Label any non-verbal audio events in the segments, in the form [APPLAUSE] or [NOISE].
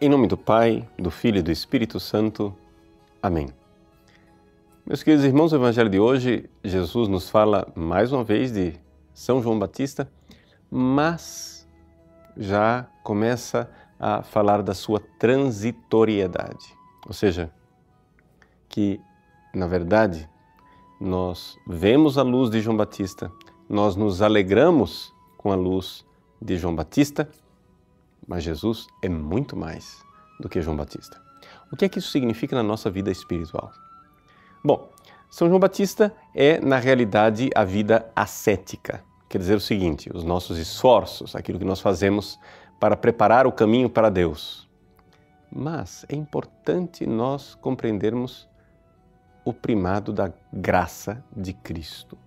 Em nome do Pai, do Filho e do Espírito Santo. Amém. Meus queridos irmãos, o Evangelho de hoje, Jesus nos fala mais uma vez de São João Batista, mas já começa a falar da sua transitoriedade. Ou seja, que, na verdade, nós vemos a luz de João Batista, nós nos alegramos com a luz de João Batista, mas Jesus é muito mais do que João Batista. O que é que isso significa na nossa vida espiritual? Bom, São João Batista é, na realidade, a vida ascética. Quer dizer o seguinte: os nossos esforços, aquilo que nós fazemos para preparar o caminho para Deus. Mas é importante nós compreendermos o primado da graça de Cristo,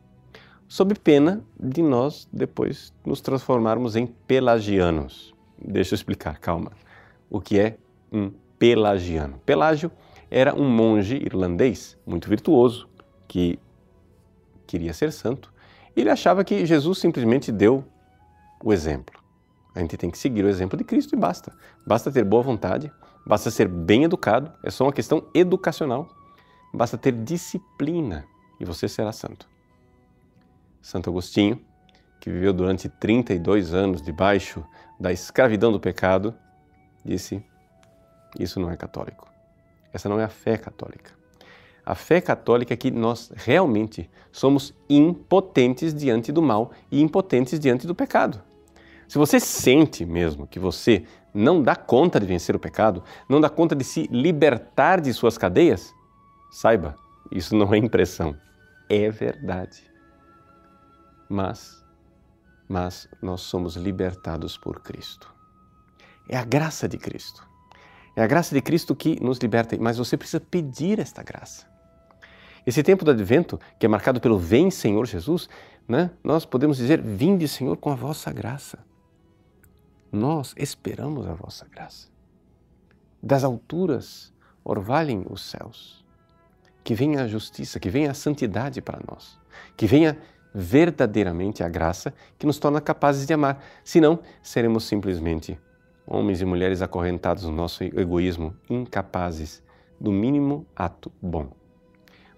sob pena de nós depois nos transformarmos em pelagianos. Deixa eu explicar, calma. O que é um pelagiano? Pelágio era um monge irlandês muito virtuoso que queria ser santo. Ele achava que Jesus simplesmente deu o exemplo. A gente tem que seguir o exemplo de Cristo e basta. Basta ter boa vontade, basta ser bem educado, é só uma questão educacional. Basta ter disciplina e você será santo. Santo Agostinho, que viveu durante 32 anos debaixo da escravidão do pecado, disse: Isso não é católico. Essa não é a fé católica. A fé católica é que nós realmente somos impotentes diante do mal e impotentes diante do pecado. Se você sente mesmo que você não dá conta de vencer o pecado, não dá conta de se libertar de suas cadeias, saiba, isso não é impressão, é verdade. Mas mas nós somos libertados por Cristo. É a graça de Cristo. É a graça de Cristo que nos liberta, mas você precisa pedir esta graça. Esse tempo do advento, que é marcado pelo Vem Senhor Jesus, né? nós podemos dizer: Vinde, Senhor, com a vossa graça. Nós esperamos a vossa graça. Das alturas orvalhem os céus. Que venha a justiça, que venha a santidade para nós. Que venha verdadeiramente a graça que nos torna capazes de amar. Senão, seremos simplesmente homens e mulheres acorrentados no nosso egoísmo, incapazes do mínimo ato bom.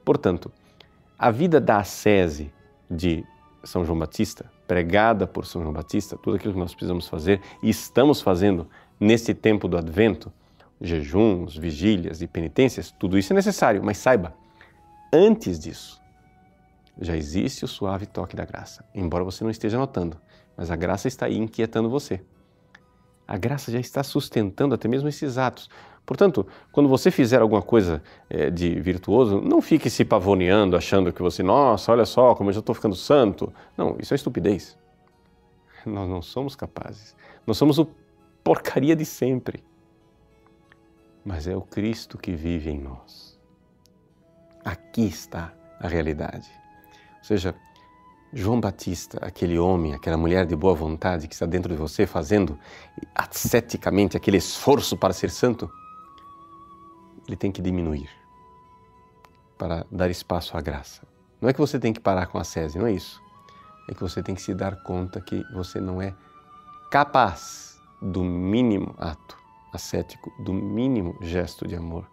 Portanto, a vida da ascese de São João Batista, pregada por São João Batista, tudo aquilo que nós precisamos fazer e estamos fazendo neste tempo do advento, jejuns, vigílias e penitências, tudo isso é necessário, mas saiba, antes disso, já existe o suave toque da graça, embora você não esteja notando, mas a graça está aí inquietando você. A graça já está sustentando até mesmo esses atos. Portanto, quando você fizer alguma coisa é, de virtuoso, não fique se pavoneando, achando que você, nossa, olha só como eu já estou ficando santo. Não, isso é estupidez. Nós não somos capazes. Nós somos o porcaria de sempre. Mas é o Cristo que vive em nós. Aqui está a realidade. Ou seja, João Batista, aquele homem, aquela mulher de boa vontade que está dentro de você fazendo asceticamente aquele esforço para ser santo, ele tem que diminuir para dar espaço à graça. Não é que você tem que parar com a sese, não é isso. É que você tem que se dar conta que você não é capaz do mínimo ato ascético, do mínimo gesto de amor.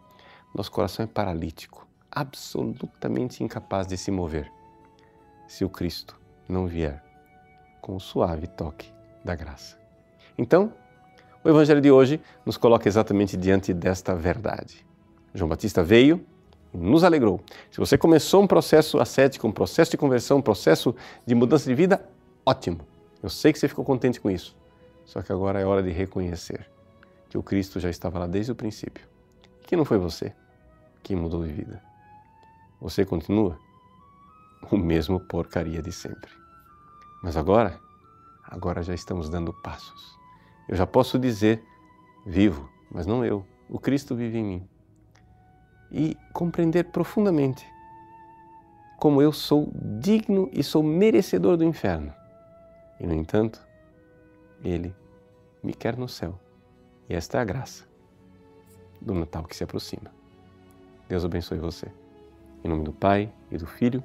Nosso coração é paralítico, absolutamente incapaz de se mover se o Cristo não vier com o suave toque da graça. Então, o Evangelho de hoje nos coloca exatamente diante desta verdade. João Batista veio e nos alegrou. Se você começou um processo ascético, um processo de conversão, um processo de mudança de vida, ótimo. Eu sei que você ficou contente com isso. Só que agora é hora de reconhecer que o Cristo já estava lá desde o princípio. Que não foi você quem mudou de vida. Você continua [LAUGHS] o mesmo porcaria de sempre. Mas agora, agora já estamos dando passos. Eu já posso dizer, vivo, mas não eu, o Cristo vive em mim. E compreender profundamente como eu sou digno e sou merecedor do inferno. E, no entanto, Ele me quer no céu. E esta é a graça do Natal que se aproxima. Deus abençoe você. Em nome do Pai e do Filho